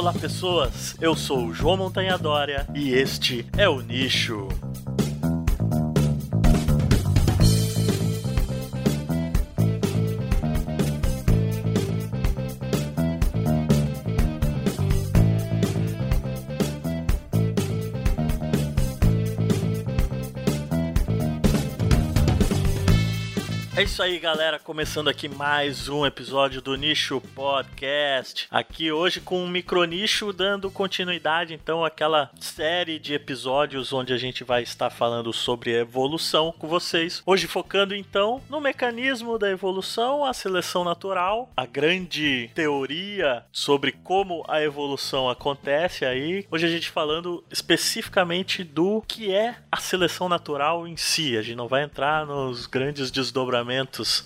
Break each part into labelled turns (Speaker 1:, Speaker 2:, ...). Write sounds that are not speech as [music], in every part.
Speaker 1: Olá, pessoas! Eu sou o João Montanha Dória e este é o Nicho. É isso aí, galera. Começando aqui mais um episódio do Nicho Podcast. Aqui hoje com um micronicho dando continuidade, então, àquela série de episódios onde a gente vai estar falando sobre evolução com vocês. Hoje focando, então, no mecanismo da evolução, a seleção natural, a grande teoria sobre como a evolução acontece aí. Hoje a gente falando especificamente do que é a seleção natural em si. A gente não vai entrar nos grandes desdobramentos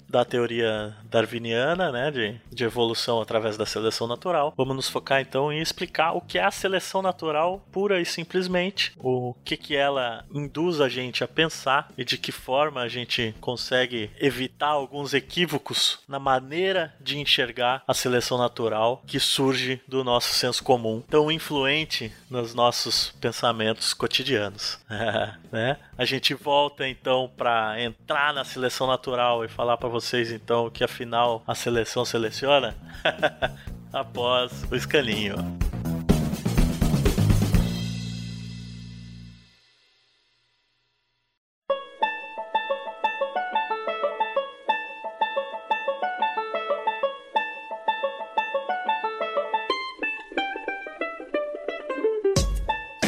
Speaker 1: da teoria darwiniana, né, de, de evolução através da seleção natural. Vamos nos focar então em explicar o que é a seleção natural pura e simplesmente, o que que ela induz a gente a pensar e de que forma a gente consegue evitar alguns equívocos na maneira de enxergar a seleção natural que surge do nosso senso comum, tão influente nos nossos pensamentos cotidianos, [laughs] né? A gente volta então para entrar na seleção natural e falar para vocês então que afinal a seleção seleciona [laughs] após o escaninho.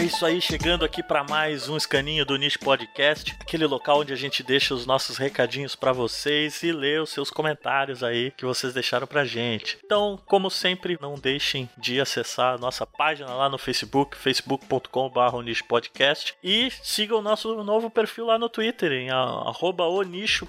Speaker 1: Isso aí, chegando aqui para mais um escaninho do Niche Podcast, aquele local onde a gente deixa os nossos recadinhos para vocês e lê os seus comentários aí que vocês deixaram pra gente. Então, como sempre, não deixem de acessar a nossa página lá no Facebook, facebook.com.br Podcast e sigam o nosso novo perfil lá no Twitter, em arroba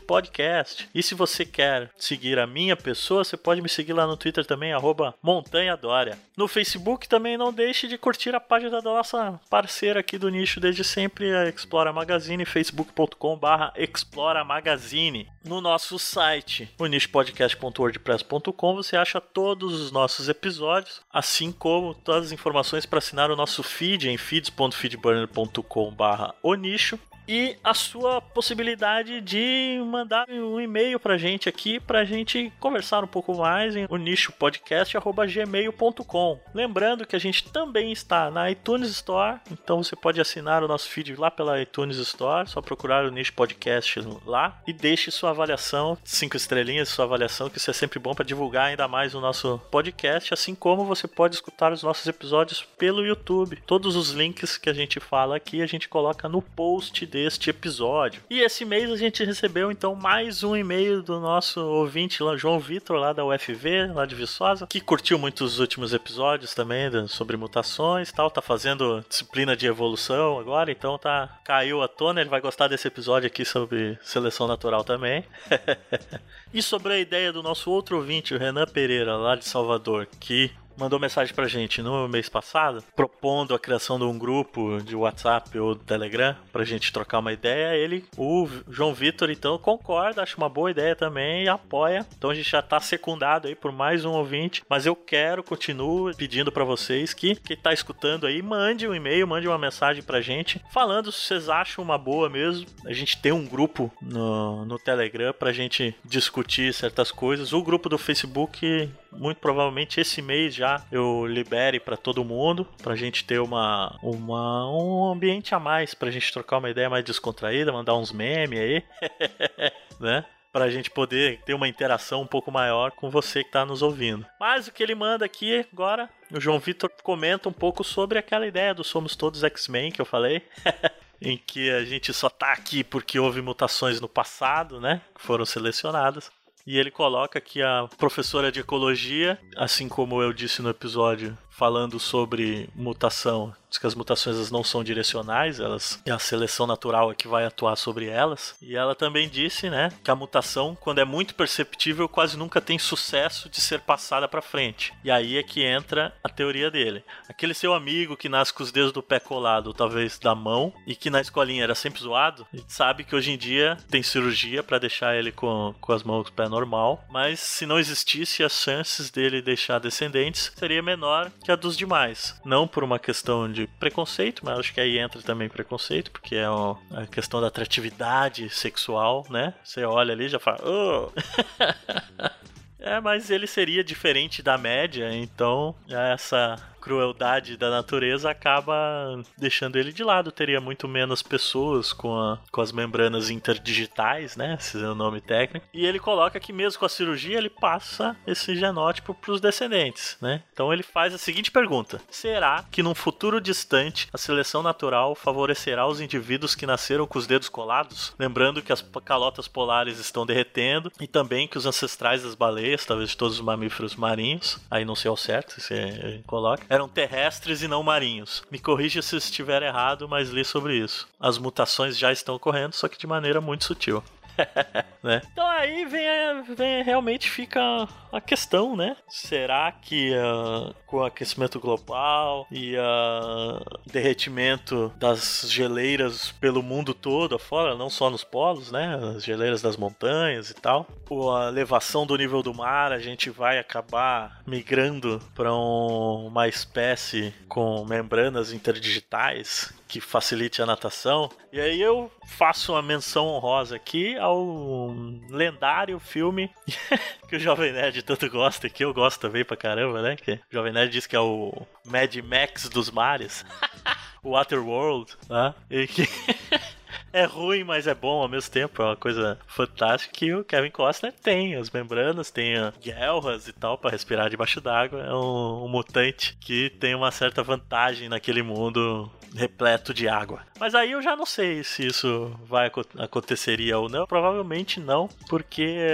Speaker 1: Podcast. E se você quer seguir a minha pessoa, você pode me seguir lá no Twitter também, arroba Montanha Dória. No Facebook também não deixe de curtir a página da nossa parceira aqui do nicho desde sempre, a Explora Magazine, facebook.com/barra Explora Magazine. No nosso site, o nichopodcast.wordpress.com, você acha todos os nossos episódios, assim como todas as informações para assinar o nosso feed em feeds.feedburner.com/barra o nicho e a sua possibilidade de mandar um e-mail pra gente aqui pra gente conversar um pouco mais em o nichopodcast@gmail.com. Lembrando que a gente também está na iTunes Store, então você pode assinar o nosso feed lá pela iTunes Store, só procurar o Nicho Podcast lá e deixe sua avaliação, cinco estrelinhas, sua avaliação, que isso é sempre bom para divulgar ainda mais o nosso podcast, assim como você pode escutar os nossos episódios pelo YouTube. Todos os links que a gente fala aqui, a gente coloca no post deste episódio. E esse mês a gente recebeu então mais um e-mail do nosso ouvinte João Vitor, lá da UFV, lá de Viçosa, que curtiu muito os últimos episódios também sobre mutações tal, tá fazendo disciplina de evolução agora, então tá caiu a tona, ele vai gostar desse episódio aqui sobre seleção natural também. [laughs] e sobre a ideia do nosso outro ouvinte, o Renan Pereira, lá de Salvador, que mandou mensagem pra gente no mês passado, propondo a criação de um grupo de WhatsApp ou Telegram pra gente trocar uma ideia. Ele, o João Vitor, então, concorda, acha uma boa ideia também e apoia. Então a gente já tá secundado aí por mais um ouvinte, mas eu quero, continuo pedindo para vocês que, que tá escutando aí, mande um e-mail, mande uma mensagem pra gente, falando se vocês acham uma boa mesmo. A gente tem um grupo no, no Telegram pra gente discutir certas coisas. O grupo do Facebook, muito provavelmente esse mês já eu libere para todo mundo, pra gente ter uma, uma um ambiente a mais, pra gente trocar uma ideia mais descontraída, mandar uns memes aí, [laughs] né? Pra gente poder ter uma interação um pouco maior com você que tá nos ouvindo. Mas o que ele manda aqui agora, o João Vitor comenta um pouco sobre aquela ideia do Somos Todos X-Men que eu falei. [laughs] em que a gente só tá aqui porque houve mutações no passado, né? Que foram selecionadas. E ele coloca que a professora de ecologia, assim como eu disse no episódio falando sobre mutação, diz que as mutações não são direcionais, elas é a seleção natural é que vai atuar sobre elas. E ela também disse, né, que a mutação, quando é muito perceptível, quase nunca tem sucesso de ser passada para frente. E aí é que entra a teoria dele. Aquele seu amigo que nasce com os dedos do pé colado, talvez da mão, e que na escolinha era sempre zoado, a gente sabe que hoje em dia tem cirurgia para deixar ele com, com as mãos com o pé normal, mas se não existisse as chances dele deixar descendentes, seria menor que a dos demais. Não por uma questão de preconceito, mas acho que aí entra também preconceito, porque é a questão da atratividade sexual, né? Você olha ali e já fala. Oh! [laughs] É, mas ele seria diferente da média, então essa crueldade da natureza acaba deixando ele de lado. Teria muito menos pessoas com, a, com as membranas interdigitais, né? Esse é o nome técnico. E ele coloca que mesmo com a cirurgia ele passa esse genótipo para os descendentes, né? Então ele faz a seguinte pergunta: será que num futuro distante a seleção natural favorecerá os indivíduos que nasceram com os dedos colados? Lembrando que as calotas polares estão derretendo e também que os ancestrais das baleias, talvez de todos os mamíferos marinhos, aí não sei ao certo se coloca, eram terrestres e não marinhos. Me corrija se estiver errado, mas li sobre isso. As mutações já estão ocorrendo, só que de maneira muito sutil. [laughs] né? Então aí vem, vem, realmente fica a questão, né? Será que uh, com o aquecimento global e o uh, derretimento das geleiras pelo mundo todo afora, não só nos polos, né? As geleiras das montanhas e tal, com a elevação do nível do mar, a gente vai acabar migrando para um, uma espécie com membranas interdigitais que facilite a natação. E aí eu faço uma menção honrosa aqui ao lendário filme [laughs] que o Jovem Nerd tanto gosta, que eu gosto também pra caramba, né? Que o Jovem Nerd diz que é o Mad Max dos mares. [laughs] Waterworld, né? E que [laughs] é ruim, mas é bom ao mesmo tempo. É uma coisa fantástica que o Kevin Costner tem. As membranas, tem guerras e tal para respirar debaixo d'água. É um, um, mutante que tem uma certa vantagem naquele mundo repleto de água. Mas aí eu já não sei se isso vai aconteceria ou não. Provavelmente não, porque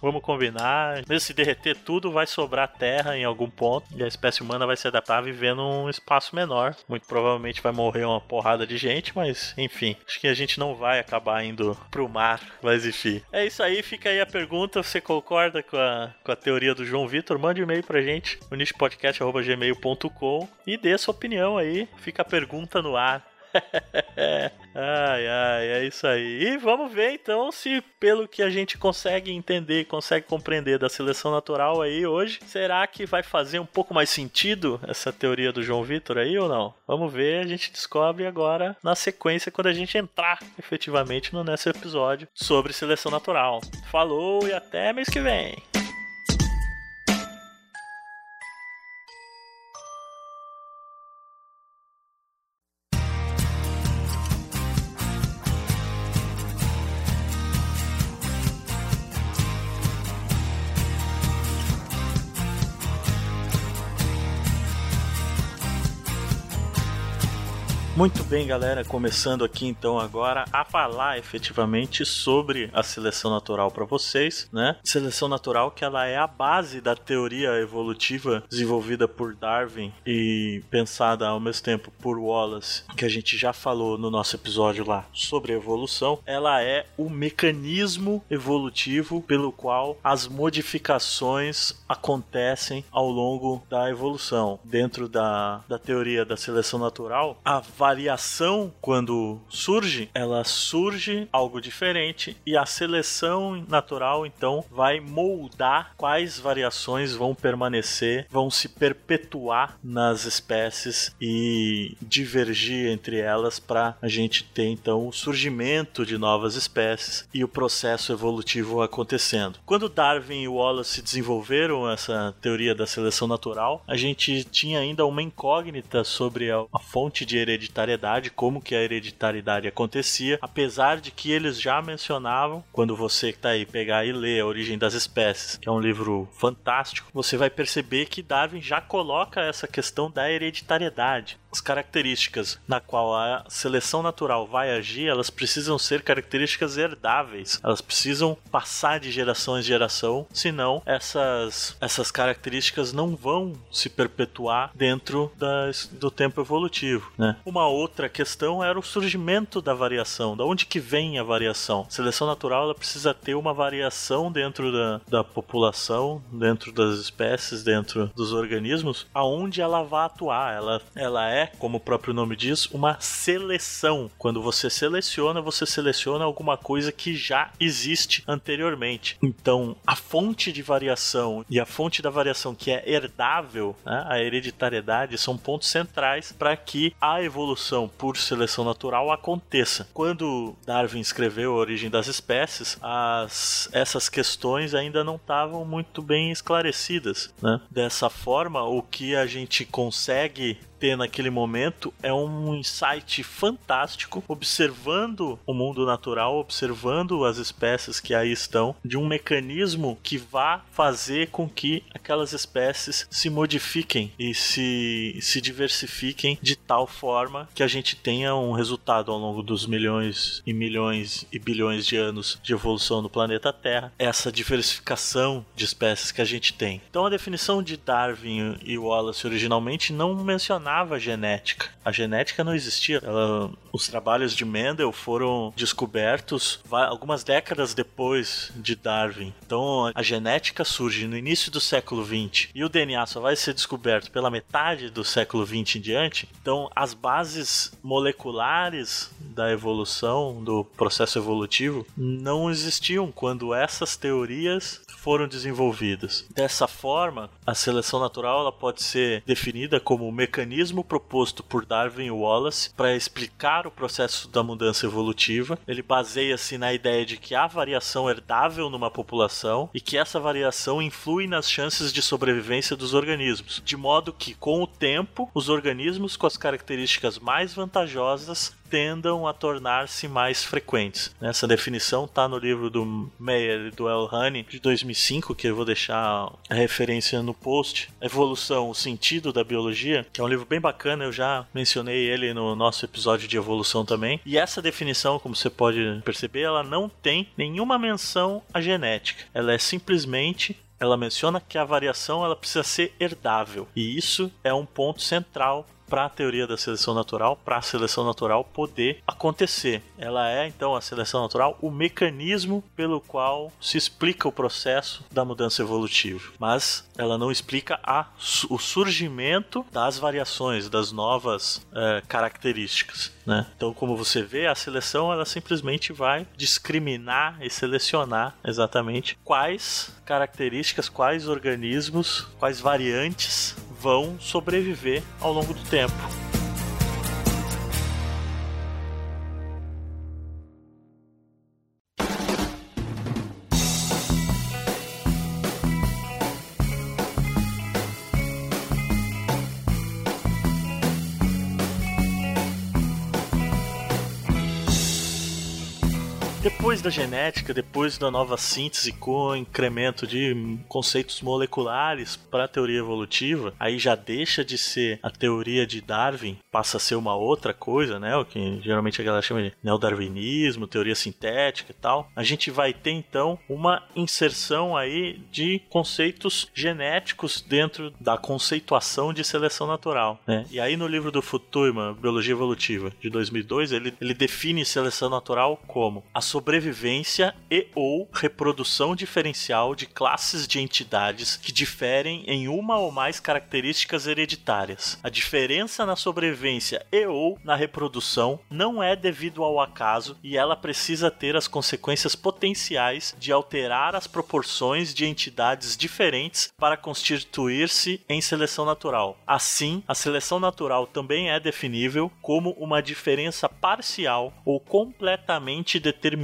Speaker 1: vamos combinar, mesmo se derreter tudo, vai sobrar terra em algum ponto e a espécie humana vai se adaptar a viver num espaço menor. Muito provavelmente vai morrer uma porrada de gente, mas enfim, acho que a gente não vai acabar indo pro mar, mas enfim. É isso aí, fica aí a pergunta. Você concorda com a, com a teoria do João Vitor? Mande um e-mail pra gente, o nichopodcast.gmail.com e dê sua opinião aí. Fica a pergunta no ar. [laughs] ai, ai, é isso aí. E vamos ver então se, pelo que a gente consegue entender, consegue compreender da seleção natural aí hoje, será que vai fazer um pouco mais sentido essa teoria do João Vitor aí ou não? Vamos ver, a gente descobre agora na sequência quando a gente entrar efetivamente no nesse episódio sobre seleção natural. Falou e até mês que vem! Muito bem, galera, começando aqui então agora a falar efetivamente sobre a seleção natural para vocês, né? Seleção natural que ela é a base da teoria evolutiva desenvolvida por Darwin e pensada ao mesmo tempo por Wallace, que a gente já falou no nosso episódio lá sobre evolução. Ela é o mecanismo evolutivo pelo qual as modificações acontecem ao longo da evolução. Dentro da, da teoria da seleção natural, a variação, quando surge, ela surge algo diferente e a seleção natural, então, vai moldar quais variações vão permanecer, vão se perpetuar nas espécies e divergir entre elas para a gente ter, então, o surgimento de novas espécies e o processo evolutivo acontecendo. Quando Darwin e Wallace desenvolveram essa teoria da seleção natural, a gente tinha ainda uma incógnita sobre a, fonte de hereditariedade hereditariedade, como que a hereditariedade acontecia, apesar de que eles já mencionavam, quando você que tá aí pegar e ler A Origem das Espécies, que é um livro fantástico, você vai perceber que Darwin já coloca essa questão da hereditariedade as características na qual a seleção natural vai agir, elas precisam ser características herdáveis. Elas precisam passar de geração em geração, senão essas, essas características não vão se perpetuar dentro das, do tempo evolutivo. Né? Uma outra questão era o surgimento da variação. Da onde que vem a variação? A seleção natural ela precisa ter uma variação dentro da, da população, dentro das espécies, dentro dos organismos, aonde ela vai atuar. Ela, ela é como o próprio nome diz, uma seleção. Quando você seleciona, você seleciona alguma coisa que já existe anteriormente. Então, a fonte de variação e a fonte da variação que é herdável, né, a hereditariedade, são pontos centrais para que a evolução por seleção natural aconteça. Quando Darwin escreveu A Origem das Espécies, as, essas questões ainda não estavam muito bem esclarecidas. Né? Dessa forma, o que a gente consegue ter naquele momento é um insight fantástico, observando o mundo natural, observando as espécies que aí estão, de um mecanismo que vá fazer com que aquelas espécies se modifiquem e se, se diversifiquem de tal forma que a gente tenha um resultado ao longo dos milhões e milhões e bilhões de anos de evolução no planeta Terra, essa diversificação de espécies que a gente tem. Então a definição de Darwin e Wallace originalmente não mencionava mencionava genética. A genética não existia. Ela, os trabalhos de Mendel foram descobertos algumas décadas depois de Darwin. Então a genética surge no início do século 20 e o DNA só vai ser descoberto pela metade do século 20 em diante. Então as bases moleculares da evolução, do processo evolutivo, não existiam quando essas teorias foram desenvolvidas. Dessa forma, a seleção natural ela pode ser definida como o mecanismo proposto por Darwin Wallace para explicar o processo da mudança evolutiva. Ele baseia-se na ideia de que há variação herdável numa população e que essa variação influi nas chances de sobrevivência dos organismos, de modo que, com o tempo, os organismos com as características mais vantajosas tendam a tornar-se mais frequentes. Essa definição está no livro do Meyer e do El Honey de 2005, que eu vou deixar a referência no post. Evolução, o sentido da biologia, que é um livro bem bacana, eu já mencionei ele no nosso episódio de evolução também. E essa definição, como você pode perceber, ela não tem nenhuma menção à genética. Ela é simplesmente ela menciona que a variação ela precisa ser herdável. E isso é um ponto central para a teoria da seleção natural, para a seleção natural poder acontecer. Ela é, então, a seleção natural, o mecanismo pelo qual se explica o processo da mudança evolutiva. Mas ela não explica a, o surgimento das variações, das novas é, características. Né? Então, como você vê, a seleção ela simplesmente vai discriminar e selecionar exatamente quais características, quais organismos, quais variantes vão sobreviver ao longo do tempo. Da genética, depois da nova síntese com o incremento de conceitos moleculares para a teoria evolutiva, aí já deixa de ser a teoria de Darwin, passa a ser uma outra coisa, né? O que geralmente a galera chama de neodarwinismo, teoria sintética e tal. A gente vai ter então uma inserção aí de conceitos genéticos dentro da conceituação de seleção natural, né? E aí no livro do Futurma, Biologia Evolutiva, de 2002, ele, ele define seleção natural como a sobrevivência e ou reprodução diferencial de classes de entidades que diferem em uma ou mais características hereditárias. A diferença na sobrevivência e ou na reprodução não é devido ao acaso e ela precisa ter as consequências potenciais de alterar as proporções de entidades diferentes para constituir-se em seleção natural. Assim, a seleção natural também é definível como uma diferença parcial ou completamente determinada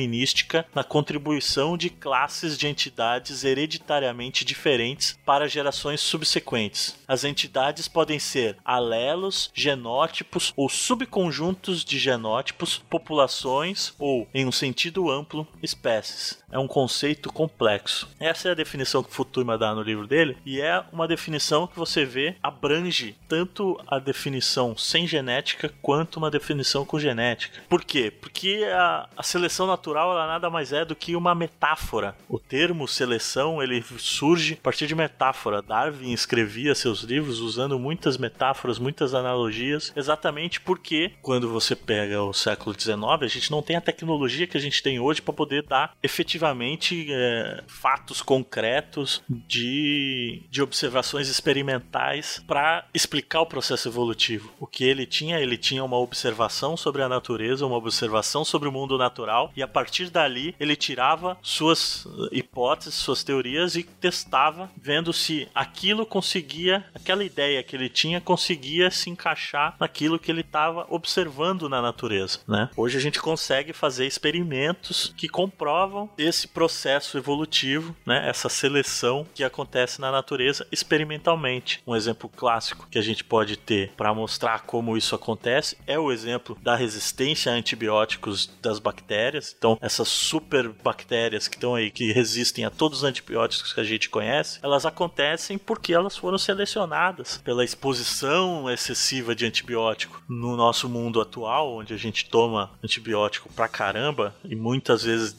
Speaker 1: na contribuição de classes de entidades hereditariamente diferentes para gerações subsequentes. As entidades podem ser alelos, genótipos ou subconjuntos de genótipos, populações ou, em um sentido amplo, espécies. É um conceito complexo. Essa é a definição que Futurma dá no livro dele e é uma definição que você vê abrange tanto a definição sem genética quanto uma definição com genética. Por quê? Porque a, a seleção natural ela nada mais é do que uma metáfora. O termo seleção ele surge a partir de metáfora. Darwin escrevia seus livros usando muitas metáforas, muitas analogias, exatamente porque quando você pega o século XIX, a gente não tem a tecnologia que a gente tem hoje para poder dar efetivamente é, fatos concretos de, de observações experimentais para explicar o processo evolutivo. O que ele tinha, ele tinha uma observação sobre a natureza, uma observação sobre o mundo natural e a partir dali ele tirava suas hipóteses, suas teorias e testava, vendo se aquilo conseguia, aquela ideia que ele tinha conseguia se encaixar naquilo que ele estava observando na natureza, né? Hoje a gente consegue fazer experimentos que comprovam esse processo evolutivo, né? Essa seleção que acontece na natureza experimentalmente. Um exemplo clássico que a gente pode ter para mostrar como isso acontece é o exemplo da resistência a antibióticos das bactérias. Então, essas super bactérias que estão aí, que resistem a todos os antibióticos que a gente conhece, elas acontecem porque elas foram selecionadas pela exposição excessiva de antibiótico no nosso mundo atual, onde a gente toma antibiótico pra caramba e muitas vezes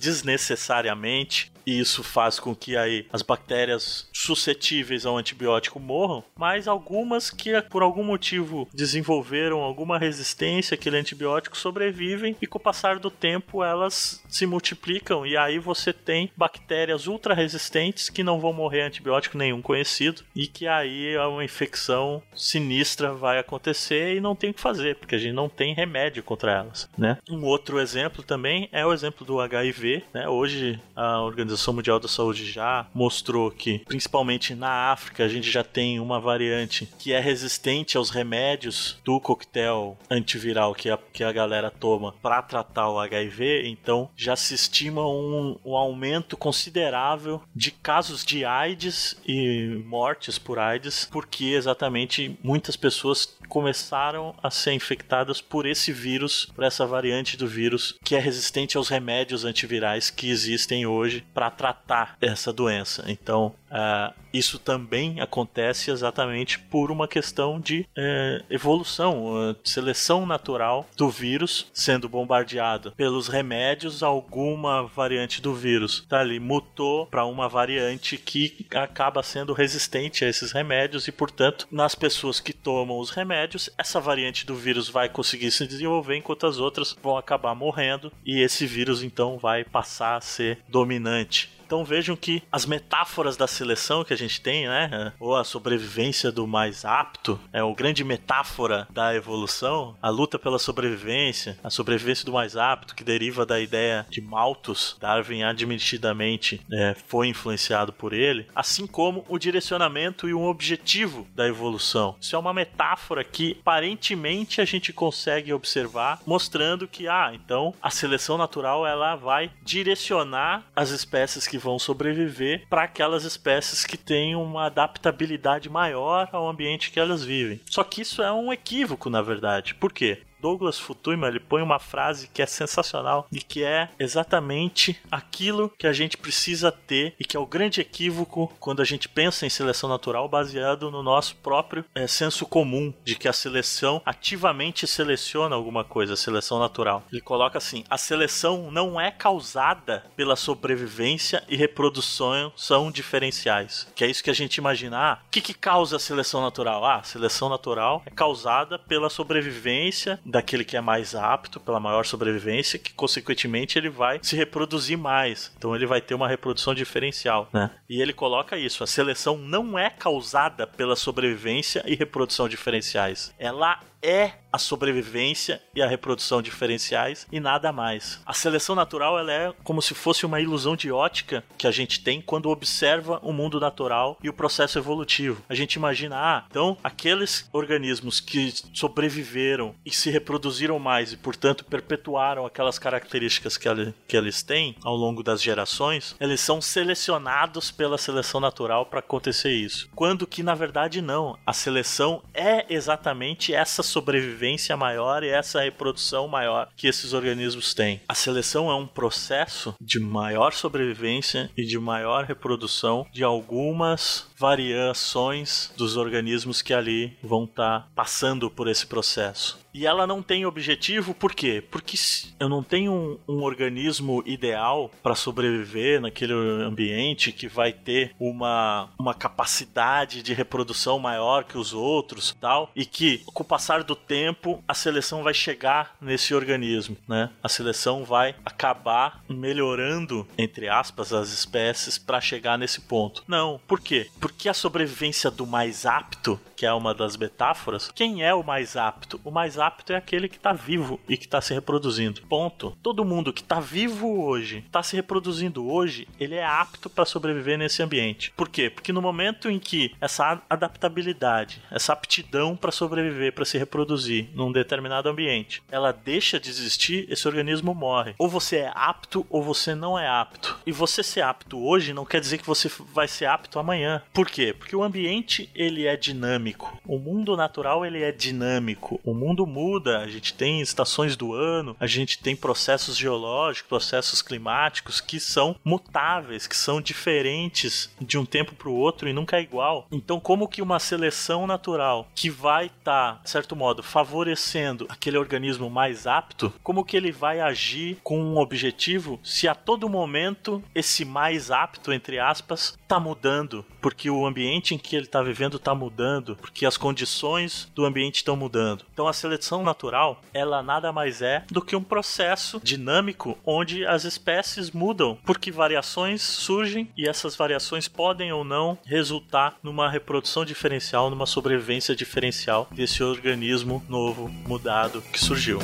Speaker 1: desnecessariamente e isso faz com que aí as bactérias suscetíveis ao antibiótico morram, mas algumas que por algum motivo desenvolveram alguma resistência àquele antibiótico sobrevivem e com o passar do tempo elas se multiplicam e aí você tem bactérias ultra resistentes que não vão morrer antibiótico nenhum conhecido e que aí uma infecção sinistra vai acontecer e não tem o que fazer, porque a gente não tem remédio contra elas, né? Um outro exemplo também é o exemplo do HIV, né? Hoje a organização Organização Mundial da Saúde já mostrou que, principalmente na África, a gente já tem uma variante que é resistente aos remédios do coquetel antiviral que a, que a galera toma para tratar o HIV. Então, já se estima um, um aumento considerável de casos de AIDS e mortes por AIDS, porque exatamente muitas pessoas começaram a ser infectadas por esse vírus, por essa variante do vírus que é resistente aos remédios antivirais que existem hoje para tratar essa doença. Então, uh, isso também acontece exatamente por uma questão de uh, evolução, uh, seleção natural do vírus sendo bombardeado pelos remédios. Alguma variante do vírus tá ali mutou para uma variante que acaba sendo resistente a esses remédios e, portanto, nas pessoas que tomam os remédios, essa variante do vírus vai conseguir se desenvolver enquanto as outras vão acabar morrendo e esse vírus então vai passar a ser dominante. Então vejam que as metáforas da seleção que a gente tem, né? Ou a sobrevivência do mais apto, é o grande metáfora da evolução, a luta pela sobrevivência, a sobrevivência do mais apto, que deriva da ideia de Malthus, Darwin admitidamente é, foi influenciado por ele, assim como o direcionamento e um objetivo da evolução. Isso é uma metáfora que aparentemente a gente consegue observar, mostrando que, ah, então a seleção natural ela vai direcionar as espécies que vão sobreviver para aquelas espécies que têm uma adaptabilidade maior ao ambiente que elas vivem. Só que isso é um equívoco, na verdade. Por quê? Douglas Futuyma ele põe uma frase que é sensacional e que é exatamente aquilo que a gente precisa ter e que é o grande equívoco quando a gente pensa em seleção natural baseado no nosso próprio é, senso comum de que a seleção ativamente seleciona alguma coisa, a seleção natural. Ele coloca assim: a seleção não é causada pela sobrevivência e reprodução são diferenciais. Que é isso que a gente imagina. Ah, o que, que causa a seleção natural? Ah, a seleção natural é causada pela sobrevivência daquele que é mais apto, pela maior sobrevivência, que consequentemente ele vai se reproduzir mais. Então ele vai ter uma reprodução diferencial, né? E ele coloca isso: a seleção não é causada pela sobrevivência e reprodução diferenciais. Ela é a sobrevivência e a reprodução diferenciais e nada mais. A seleção natural ela é como se fosse uma ilusão de ótica que a gente tem quando observa o mundo natural e o processo evolutivo. A gente imagina, ah, então aqueles organismos que sobreviveram e se reproduziram mais e, portanto, perpetuaram aquelas características que, ela, que eles têm ao longo das gerações, eles são selecionados pela seleção natural para acontecer isso. Quando que, na verdade, não. A seleção é exatamente essa sobrevivência maior e essa reprodução maior que esses organismos têm. A seleção é um processo de maior sobrevivência e de maior reprodução de algumas variações dos organismos que ali vão estar tá passando por esse processo. E ela não tem objetivo, por quê? Porque eu não tenho um, um organismo ideal para sobreviver naquele ambiente que vai ter uma, uma capacidade de reprodução maior que os outros tal, e que com o passar do tempo a seleção vai chegar nesse organismo, né? A seleção vai acabar melhorando, entre aspas, as espécies para chegar nesse ponto. Não, por quê? Porque a sobrevivência do mais apto que é uma das metáforas, quem é o mais apto? O mais apto é aquele que está vivo e que está se reproduzindo. Ponto. Todo mundo que está vivo hoje, está se reproduzindo hoje, ele é apto para sobreviver nesse ambiente. Por quê? Porque no momento em que essa adaptabilidade, essa aptidão para sobreviver, para se reproduzir num determinado ambiente, ela deixa de existir, esse organismo morre. Ou você é apto ou você não é apto. E você ser apto hoje não quer dizer que você vai ser apto amanhã. Por quê? Porque o ambiente ele é dinâmico. O mundo natural ele é dinâmico. O mundo muda. A gente tem estações do ano, a gente tem processos geológicos, processos climáticos que são mutáveis, que são diferentes de um tempo para o outro e nunca é igual. Então, como que uma seleção natural que vai estar, tá, de certo modo, favorecendo aquele organismo mais apto, como que ele vai agir com um objetivo se a todo momento esse mais apto, entre aspas, está mudando, porque o ambiente em que ele está vivendo está mudando, porque as condições do ambiente estão mudando. Então a seleção natural, ela nada mais é do que um processo dinâmico onde as espécies mudam, porque variações surgem e essas variações podem ou não resultar numa reprodução diferencial, numa sobrevivência diferencial desse organismo novo, mudado que surgiu.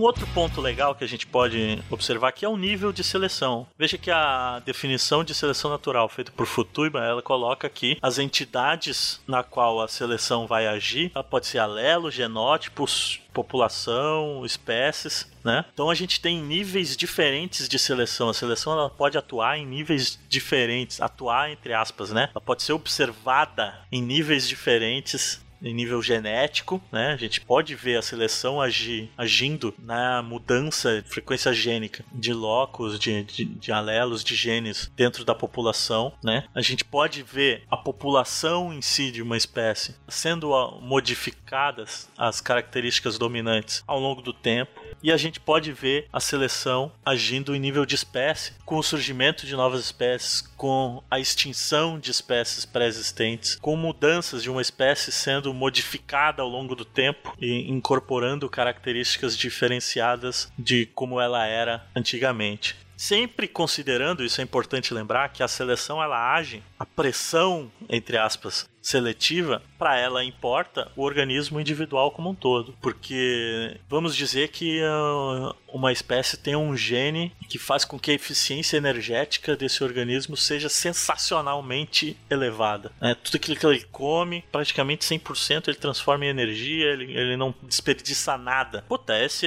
Speaker 1: Outro ponto legal que a gente pode observar aqui é o nível de seleção. Veja que a definição de seleção natural feita por Futuyma, ela coloca aqui as entidades na qual a seleção vai agir. Ela pode ser alelo, genótipos, população, espécies, né? Então a gente tem níveis diferentes de seleção. A seleção ela pode atuar em níveis diferentes, atuar entre aspas, né? Ela pode ser observada em níveis diferentes em nível genético, né? A gente pode ver a seleção agir, agindo na mudança de frequência gênica de locos, de, de, de alelos, de genes dentro da população, né? A gente pode ver a população em si de uma espécie sendo modificadas as características dominantes ao longo do tempo e a gente pode ver a seleção agindo em nível de espécie, com o surgimento de novas espécies, com a extinção de espécies pré-existentes, com mudanças de uma espécie sendo modificada ao longo do tempo e incorporando características diferenciadas de como ela era antigamente. Sempre considerando, isso é importante lembrar, que a seleção ela age, a pressão, entre aspas, seletiva, para ela importa o organismo individual como um todo. Porque vamos dizer que uh, uma espécie tem um gene que faz com que a eficiência energética desse organismo seja sensacionalmente elevada. Né? Tudo aquilo que ele come, praticamente 100% ele transforma em energia, ele, ele não desperdiça nada. Puta, esse,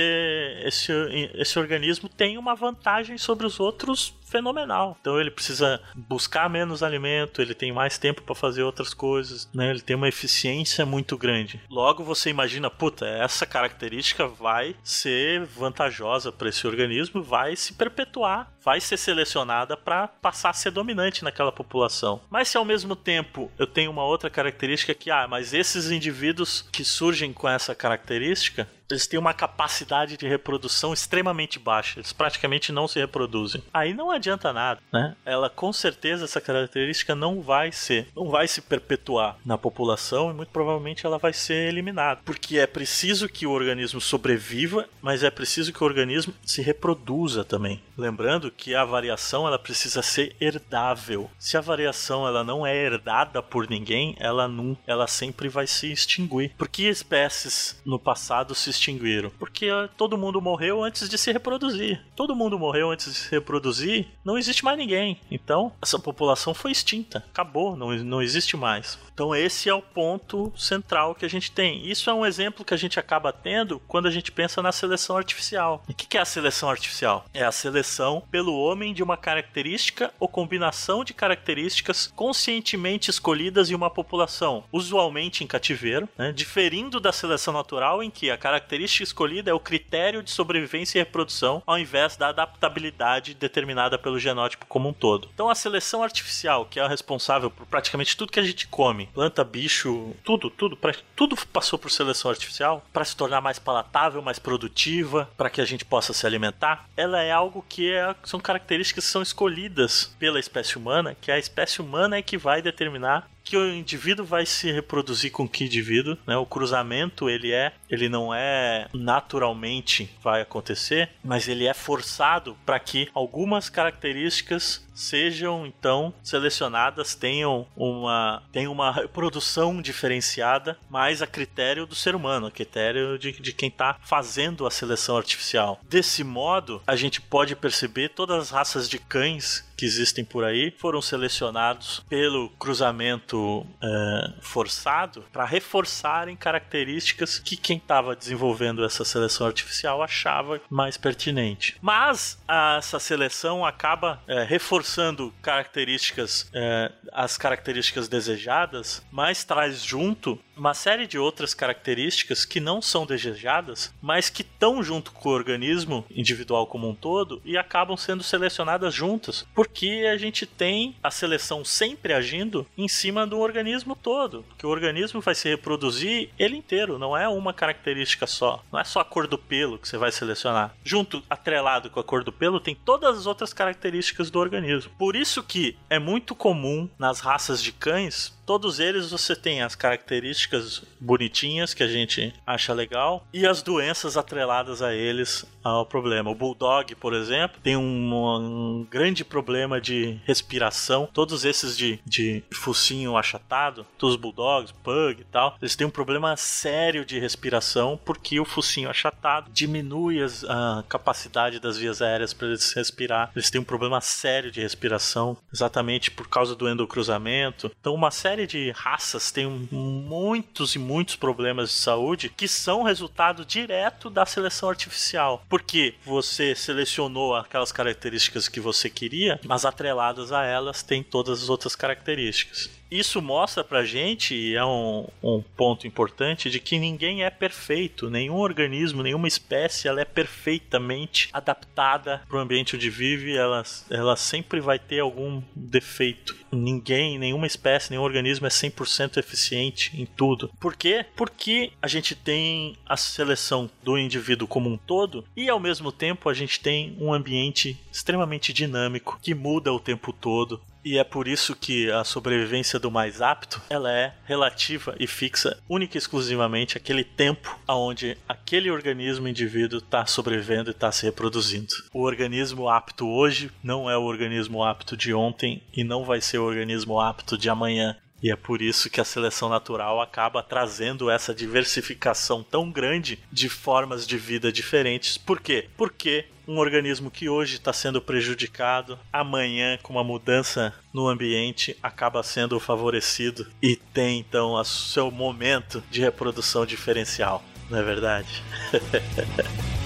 Speaker 1: esse, esse organismo tem uma vantagem sobre os outros fenomenal. Então ele precisa buscar menos alimento, ele tem mais tempo para fazer outras coisas, né? Ele tem uma eficiência muito grande. Logo você imagina, puta, essa característica vai ser vantajosa para esse organismo, vai se perpetuar, vai ser selecionada para passar a ser dominante naquela população. Mas se ao mesmo tempo eu tenho uma outra característica que, ah, mas esses indivíduos que surgem com essa característica, eles têm uma capacidade de reprodução extremamente baixa. Eles praticamente não se reproduzem. Aí não adianta nada, né? Ela com certeza essa característica não vai ser, não vai se perpetuar na população e muito provavelmente ela vai ser eliminada, porque é preciso que o organismo sobreviva, mas é preciso que o organismo se reproduza também. Lembrando que a variação ela precisa ser herdável. Se a variação ela não é herdada por ninguém, ela não, ela sempre vai se extinguir. Por que espécies no passado se extinguiram? Porque todo mundo morreu antes de se reproduzir. Todo mundo morreu antes de se reproduzir, não existe mais ninguém. Então, essa população foi extinta, acabou, não, não existe mais. Então, esse é o ponto central que a gente tem. Isso é um exemplo que a gente acaba tendo quando a gente pensa na seleção artificial. E o que é a seleção artificial? É a seleção pelo pelo homem de uma característica ou combinação de características conscientemente escolhidas em uma população, usualmente em cativeiro, né, diferindo da seleção natural em que a característica escolhida é o critério de sobrevivência e reprodução, ao invés da adaptabilidade determinada pelo genótipo como um todo. Então a seleção artificial, que é a responsável por praticamente tudo que a gente come, planta, bicho, tudo, tudo, tudo passou por seleção artificial para se tornar mais palatável, mais produtiva, para que a gente possa se alimentar. Ela é algo que é, são características que são escolhidas pela espécie humana, que a espécie humana é que vai determinar que o indivíduo vai se reproduzir com que indivíduo, né? O cruzamento, ele é, ele não é naturalmente vai acontecer, mas ele é forçado para que algumas características sejam então selecionadas, tenham uma, tenham uma reprodução diferenciada, mais a critério do ser humano, a critério de, de quem está fazendo a seleção artificial. Desse modo, a gente pode perceber todas as raças de cães que existem por aí foram selecionados pelo cruzamento é, forçado para reforçarem características que quem estava desenvolvendo essa seleção artificial achava mais pertinente. Mas essa seleção acaba é, reforçando características, é, as características desejadas, mas traz junto uma série de outras características que não são desejadas, mas que estão junto com o organismo individual como um todo e acabam sendo selecionadas juntas, porque a gente tem a seleção sempre agindo em cima do organismo todo, que o organismo vai se reproduzir ele inteiro, não é uma característica só, não é só a cor do pelo que você vai selecionar. Junto, atrelado com a cor do pelo, tem todas as outras características do organismo. Por isso que é muito comum nas raças de cães todos eles você tem as características bonitinhas que a gente acha legal e as doenças atreladas a eles ao problema. O Bulldog, por exemplo, tem um, um grande problema de respiração. Todos esses de, de focinho achatado, todos os Bulldogs, Pug e tal, eles têm um problema sério de respiração porque o focinho achatado diminui as, a capacidade das vias aéreas para eles respirar. Eles têm um problema sério de respiração, exatamente por causa do endocruzamento. Então, uma série série de raças tem muitos e muitos problemas de saúde que são resultado direto da seleção artificial. Porque você selecionou aquelas características que você queria, mas atreladas a elas tem todas as outras características isso mostra pra gente, e é um, um, ponto importante, de que ninguém é perfeito. Nenhum organismo, nenhuma espécie, ela é perfeitamente adaptada para o ambiente onde vive. Ela, ela sempre vai ter algum defeito. Ninguém, nenhuma espécie, nenhum organismo é 100% eficiente em tudo. Por quê? Porque a gente tem a seleção do indivíduo como um todo e, ao mesmo tempo, a gente tem um ambiente extremamente dinâmico que muda o tempo todo e é por isso que a sobrevivência do mais apto, ela é relativa e fixa única e exclusivamente aquele tempo aonde aquele organismo indivíduo está sobrevivendo e está se reproduzindo. O organismo apto hoje não é o organismo apto de ontem e não vai ser o organismo apto de amanhã. E é por isso que a seleção natural acaba trazendo essa diversificação tão grande de formas de vida diferentes. Por quê? Porque um organismo que hoje está sendo prejudicado, amanhã, com uma mudança no ambiente, acaba sendo favorecido e tem então o seu momento de reprodução diferencial, não é verdade? [laughs]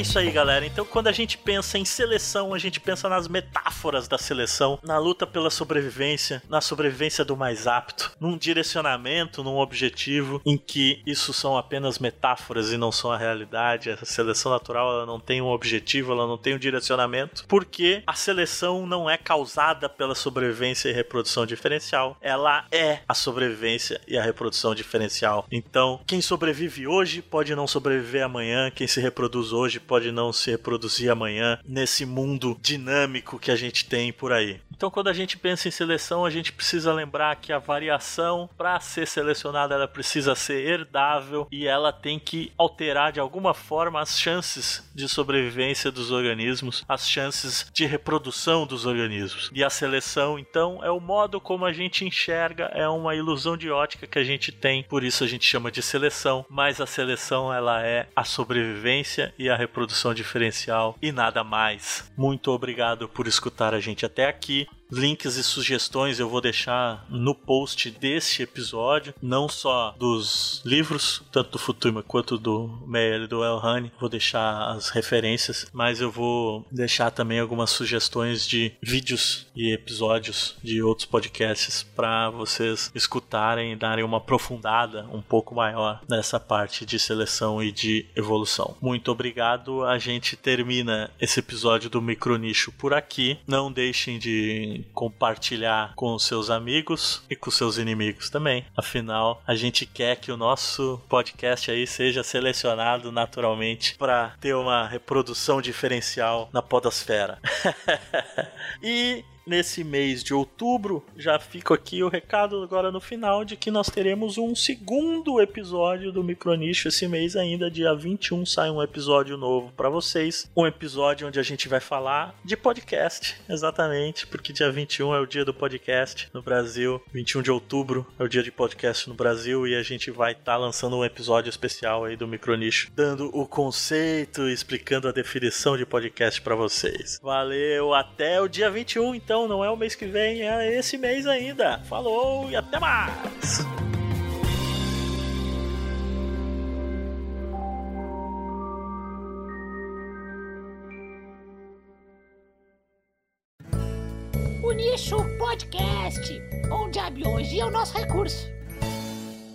Speaker 1: isso aí, galera. Então, quando a gente pensa em seleção, a gente pensa nas metáforas da seleção, na luta pela sobrevivência, na sobrevivência do mais apto, num direcionamento, num objetivo em que isso são apenas metáforas e não são a realidade. A seleção natural ela não tem um objetivo, ela não tem um direcionamento, porque a seleção não é causada pela sobrevivência e reprodução diferencial, ela é a sobrevivência e a reprodução diferencial. Então, quem sobrevive hoje pode não sobreviver amanhã, quem se reproduz hoje pode não se reproduzir amanhã nesse mundo dinâmico que a gente tem por aí. Então, quando a gente pensa em seleção, a gente precisa lembrar que a variação, para ser selecionada, ela precisa ser herdável e ela tem que alterar de alguma forma as chances de sobrevivência dos organismos, as chances de reprodução dos organismos. E a seleção, então, é o modo como a gente enxerga, é uma ilusão de ótica que a gente tem, por isso a gente chama de seleção, mas a seleção ela é a sobrevivência e a reprodução diferencial e nada mais. Muito obrigado por escutar a gente até aqui. Links e sugestões eu vou deixar no post deste episódio, não só dos livros, tanto do Futuma quanto do Meyer e do Elhane. Vou deixar as referências, mas eu vou deixar também algumas sugestões de vídeos e episódios de outros podcasts para vocês escutarem e darem uma aprofundada um pouco maior nessa parte de seleção e de evolução. Muito obrigado. A gente termina esse episódio do Micronicho por aqui. Não deixem de compartilhar com os seus amigos e com seus inimigos também. Afinal, a gente quer que o nosso podcast aí seja selecionado naturalmente para ter uma reprodução diferencial na podosfera. [laughs] e nesse mês de outubro, já fico aqui o recado agora no final de que nós teremos um segundo episódio do Micronicho. Esse mês ainda, dia 21 sai um episódio novo para vocês, um episódio onde a gente vai falar de podcast, exatamente, porque dia 21 é o dia do podcast no Brasil, 21 de outubro é o dia de podcast no Brasil e a gente vai estar tá lançando um episódio especial aí do Micronicho, dando o conceito, explicando a definição de podcast para vocês. Valeu, até o dia 21 então não, não é o mês que vem, é esse mês ainda. Falou e até mais!
Speaker 2: O Nicho Podcast, onde a biologia é o nosso recurso.